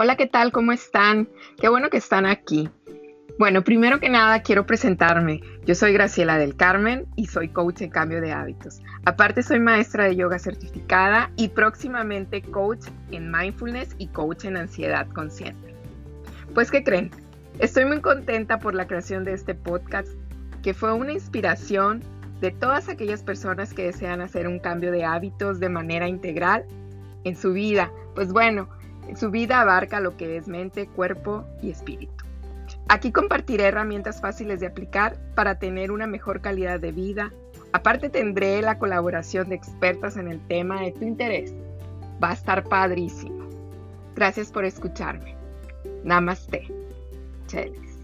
Hola, ¿qué tal? ¿Cómo están? Qué bueno que están aquí. Bueno, primero que nada quiero presentarme. Yo soy Graciela del Carmen y soy coach en cambio de hábitos. Aparte soy maestra de yoga certificada y próximamente coach en mindfulness y coach en ansiedad consciente. Pues, ¿qué creen? Estoy muy contenta por la creación de este podcast, que fue una inspiración de todas aquellas personas que desean hacer un cambio de hábitos de manera integral en su vida. Pues bueno, su vida abarca lo que es mente, cuerpo y espíritu. Aquí compartiré herramientas fáciles de aplicar para tener una mejor calidad de vida. Aparte tendré la colaboración de expertas en el tema de tu interés. Va a estar padrísimo. Gracias por escucharme. Namaste. Cheles.